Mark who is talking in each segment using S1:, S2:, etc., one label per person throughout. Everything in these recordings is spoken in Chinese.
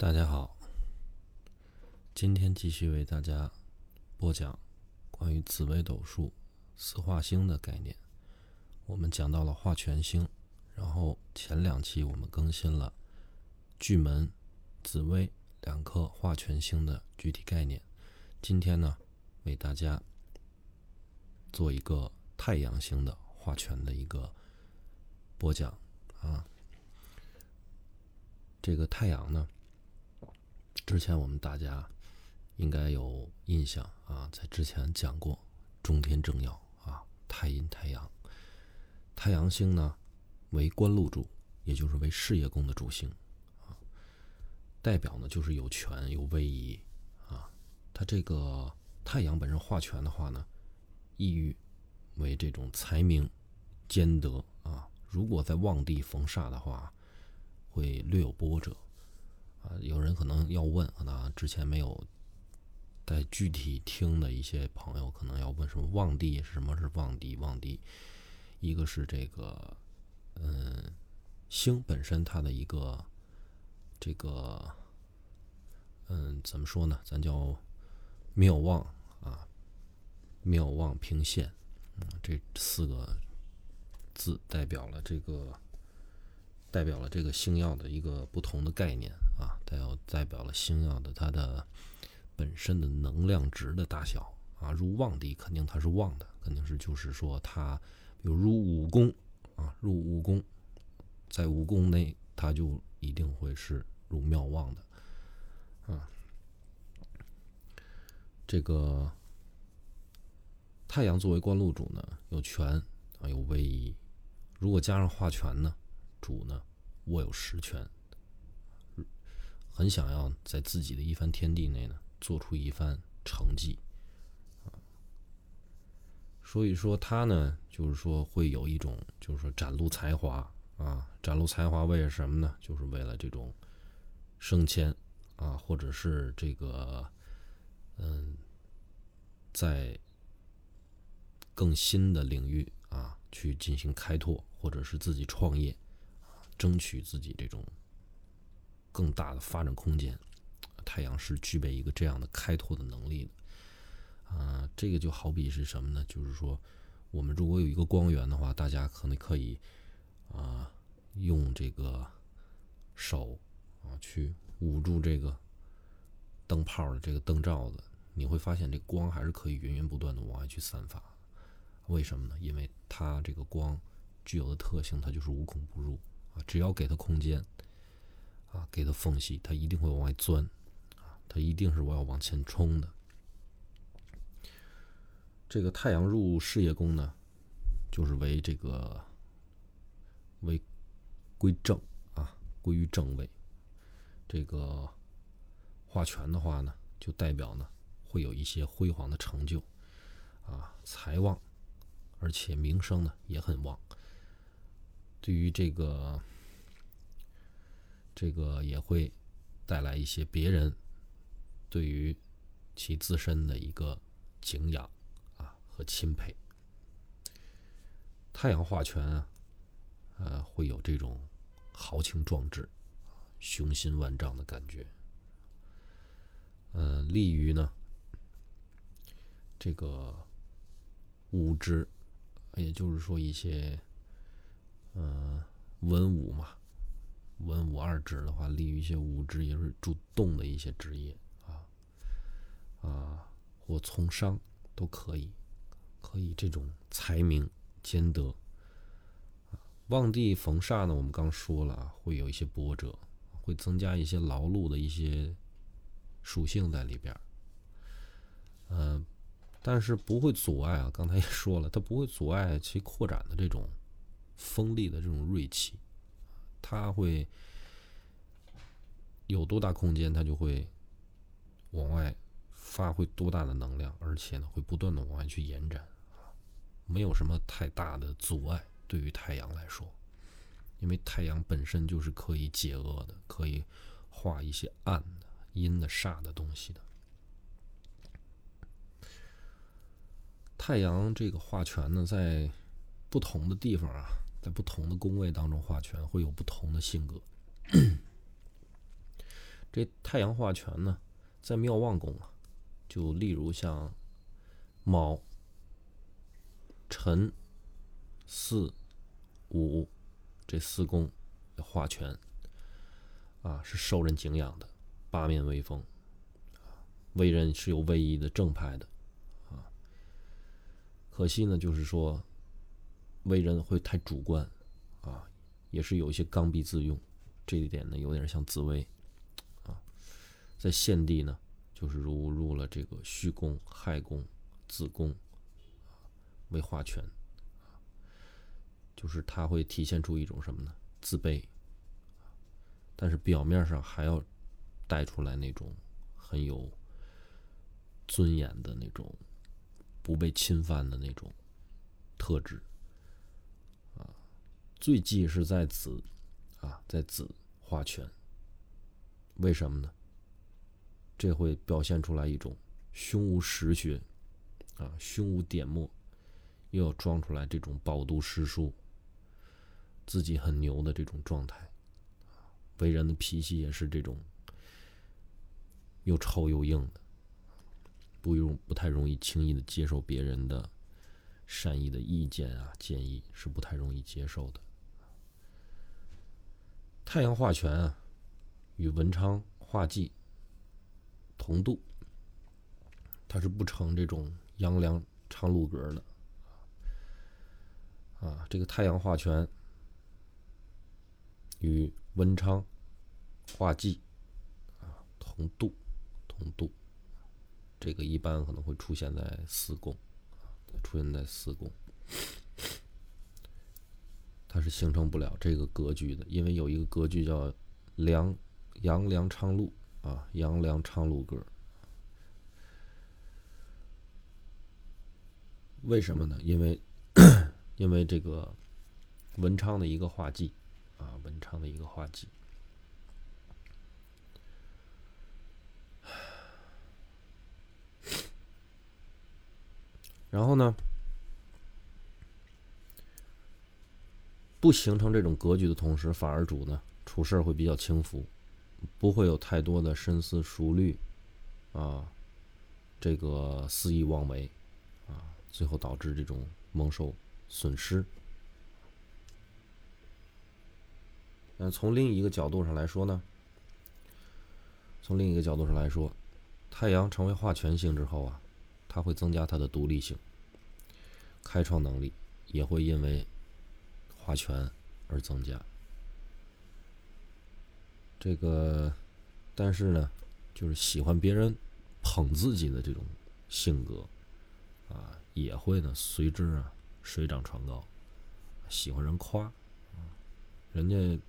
S1: 大家好，今天继续为大家播讲关于紫微斗数四化星的概念。我们讲到了化权星，然后前两期我们更新了巨门、紫微两颗化权星的具体概念。今天呢，为大家做一个太阳星的化权的一个播讲啊。这个太阳呢？之前我们大家应该有印象啊，在之前讲过中天正要啊，太阴太阳，太阳星呢为官禄主，也就是为事业宫的主星啊，代表呢就是有权有威仪啊。它这个太阳本身化权的话呢，意欲为这种财名兼得啊。如果在旺地逢煞的话，会略有波折。啊，有人可能要问，可能之前没有在具体听的一些朋友可能要问什么旺地？什么是旺地？旺地，一个是这个，嗯，星本身它的一个这个，嗯，怎么说呢？咱叫妙望啊，妙望平现，嗯，这四个字代表了这个。代表了这个星耀的一个不同的概念啊，代表代表了星耀的它的本身的能量值的大小啊。入旺地肯定它是旺的，肯定是就是说它，比如入五宫啊，入五宫，在五宫内它就一定会是入庙旺的啊。这个太阳作为官禄主呢，有权啊，有威仪，如果加上化权呢？主呢，握有实权，很想要在自己的一番天地内呢，做出一番成绩，啊，所以说他呢，就是说会有一种，就是说展露才华啊，展露才华为了什么呢？就是为了这种升迁啊，或者是这个，嗯，在更新的领域啊去进行开拓，或者是自己创业。争取自己这种更大的发展空间，太阳是具备一个这样的开拓的能力的。啊，这个就好比是什么呢？就是说，我们如果有一个光源的话，大家可能可以啊，用这个手啊去捂住这个灯泡的这个灯罩子，你会发现这光还是可以源源不断的往外去散发。为什么呢？因为它这个光具有的特性，它就是无孔不入。啊，只要给它空间，啊，给它缝隙，它一定会往外钻，啊，它一定是我要往前冲的。这个太阳入事业宫呢，就是为这个为归正啊，归于正位。这个化权的话呢，就代表呢会有一些辉煌的成就，啊，财旺，而且名声呢也很旺。对于这个，这个也会带来一些别人对于其自身的一个敬仰啊和钦佩。太阳化权啊，呃，会有这种豪情壮志、雄心万丈的感觉。呃，利于呢这个物质，也就是说一些。嗯，文武嘛，文武二职的话，利于一些武职，也是主动的一些职业啊啊，或从商都可以，可以这种财名兼得。旺地逢煞呢，我们刚说了啊，会有一些波折，会增加一些劳碌的一些属性在里边嗯，但是不会阻碍啊，刚才也说了，它不会阻碍其扩展的这种。锋利的这种锐气，它会有多大空间，它就会往外发挥多大的能量，而且呢，会不断的往外去延展啊，没有什么太大的阻碍。对于太阳来说，因为太阳本身就是可以解厄的，可以化一些暗的、阴的、煞的东西的。太阳这个化权呢，在不同的地方啊。在不同的宫位当中画权会有不同的性格。这太阳画权呢，在庙旺宫啊，就例如像卯、辰、巳、午这四宫画权啊，是受人敬仰的，八面威风为人是有威仪的正派的啊。可惜呢，就是说为人会太主观啊，也是有一些刚愎自用，这一点呢，有点像紫薇。在献帝呢，就是入入了这个虚宫、亥宫、子宫，为化权，就是他会体现出一种什么呢？自卑，但是表面上还要带出来那种很有尊严的那种不被侵犯的那种特质，最忌是在子，啊，在子画权，为什么呢？这会表现出来一种胸无实学，啊，胸无点墨，又要装出来这种饱读诗书、自己很牛的这种状态，为人的脾气也是这种又臭又硬的，不用不太容易轻易的接受别人的善意的意见啊建议，是不太容易接受的。太阳化权啊，与文昌化忌。同度，它是不成这种阳梁长禄格的啊。这个太阳化权与文昌化忌啊同度，同度，这个一般可能会出现在四宫出现在四宫，它是形成不了这个格局的，因为有一个格局叫梁杨梁昌禄。啊，杨梁昌禄格，为什么呢？因为，因为这个文昌的一个画技，啊，文昌的一个画技。然后呢，不形成这种格局的同时，反而主呢处事会比较轻浮。不会有太多的深思熟虑，啊，这个肆意妄为，啊，最后导致这种蒙受损失。嗯，从另一个角度上来说呢，从另一个角度上来说，太阳成为化权星之后啊，它会增加它的独立性，开创能力也会因为化权而增加。这个，但是呢，就是喜欢别人捧自己的这种性格，啊，也会呢随之啊水涨船高，喜欢人夸，啊，人家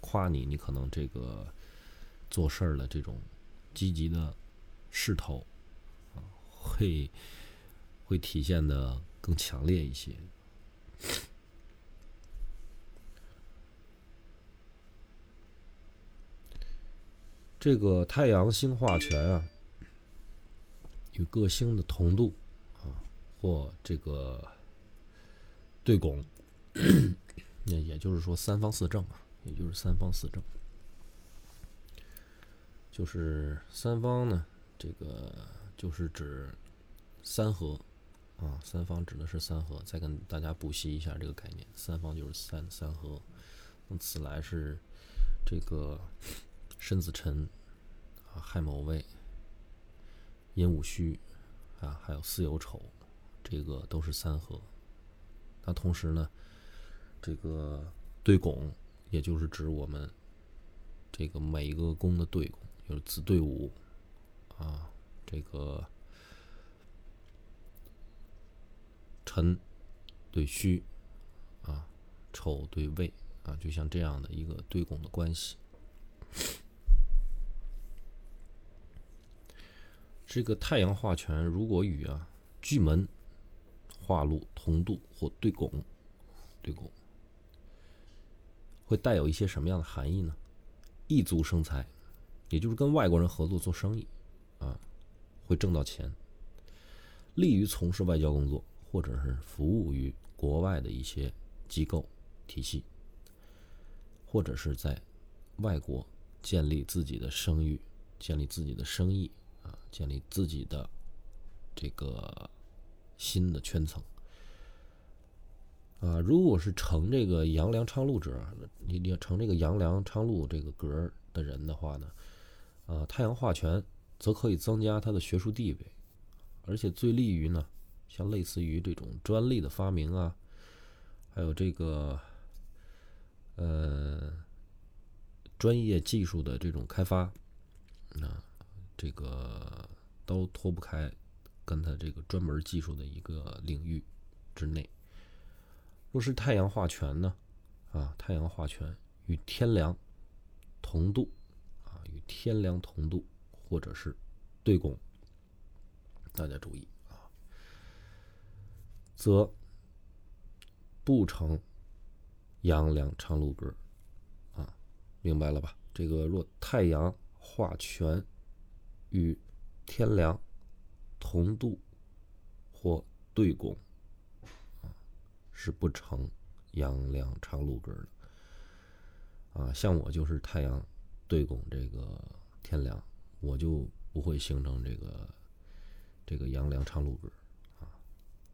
S1: 夸你，你可能这个做事儿的这种积极的势头，啊，会会体现的更强烈一些。这个太阳星化权啊，与各星的同度啊，或这个对拱，那也就是说三方四正啊，也就是三方四正，就是三方呢，这个就是指三合啊，三方指的是三合。再跟大家补习一下这个概念，三方就是三三合。那此来是这个。申子辰，啊，亥卯未，寅午戌，啊，还有巳酉丑，这个都是三合。那同时呢，这个对拱，也就是指我们这个每一个宫的对拱，就是子对午，啊，这个辰对戌，啊，丑对未，啊，就像这样的一个对拱的关系。这个太阳化权如果与啊巨门化禄同度或对拱，对拱会带有一些什么样的含义呢？异族生财，也就是跟外国人合作做生意啊，会挣到钱，利于从事外交工作，或者是服务于国外的一些机构体系，或者是在外国建立自己的声誉，建立自己的生意，建立自己的这个新的圈层啊。如果是成这个杨梁昌禄者，你你成这个杨梁昌禄这个格的人的话呢，啊，太阳化权则可以增加他的学术地位，而且最利于呢，像类似于这种专利的发明啊，还有这个呃。专业技术的这种开发，啊，这个都脱不开跟他这个专门技术的一个领域之内。若是太阳化权呢，啊，太阳化权与天梁同度，啊，与天梁同度或者是对拱，大家注意啊，则不成阳梁长禄格。明白了吧？这个若太阳化权与天梁同度或对拱，啊，是不成阳梁长禄格的。啊，像我就是太阳对拱这个天梁，我就不会形成这个这个阳梁长禄格，啊，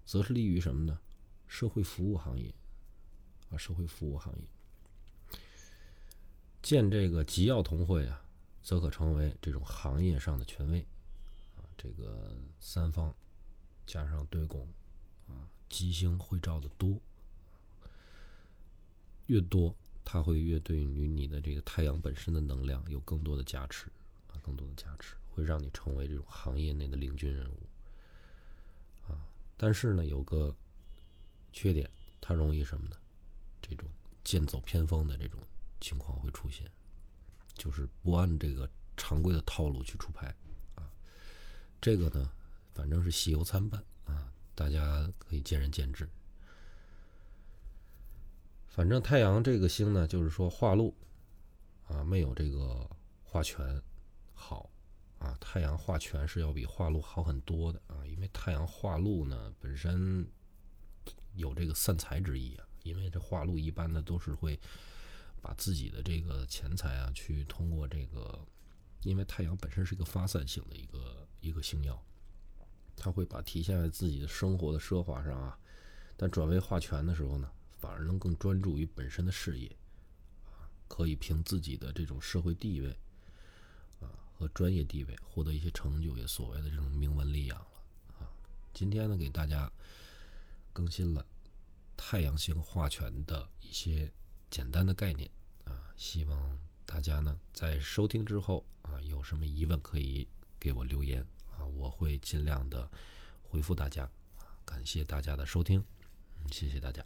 S1: 则是利于什么呢？社会服务行业，啊，社会服务行业。建这个吉耀同会啊，则可成为这种行业上的权威啊。这个三方加上对拱啊，吉星会照的多，越多，它会越对于你的这个太阳本身的能量有更多的加持啊，更多的加持，会让你成为这种行业内的领军人物啊。但是呢，有个缺点，它容易什么呢？这种剑走偏锋的这种。情况会出现，就是不按这个常规的套路去出牌啊。这个呢，反正是喜忧参半啊，大家可以见仁见智。反正太阳这个星呢，就是说化禄啊，没有这个化权好啊。太阳化权是要比化禄好很多的啊，因为太阳化禄呢本身有这个散财之意啊，因为这化禄一般的都是会。把自己的这个钱财啊，去通过这个，因为太阳本身是一个发散性的一个一个星耀，它会把体现在自己的生活的奢华上啊。但转为化权的时候呢，反而能更专注于本身的事业，啊，可以凭自己的这种社会地位啊和专业地位获得一些成就，也所谓的这种名闻利养了啊。今天呢，给大家更新了太阳星化权的一些。简单的概念啊，希望大家呢在收听之后啊，有什么疑问可以给我留言啊，我会尽量的回复大家啊。感谢大家的收听，谢谢大家。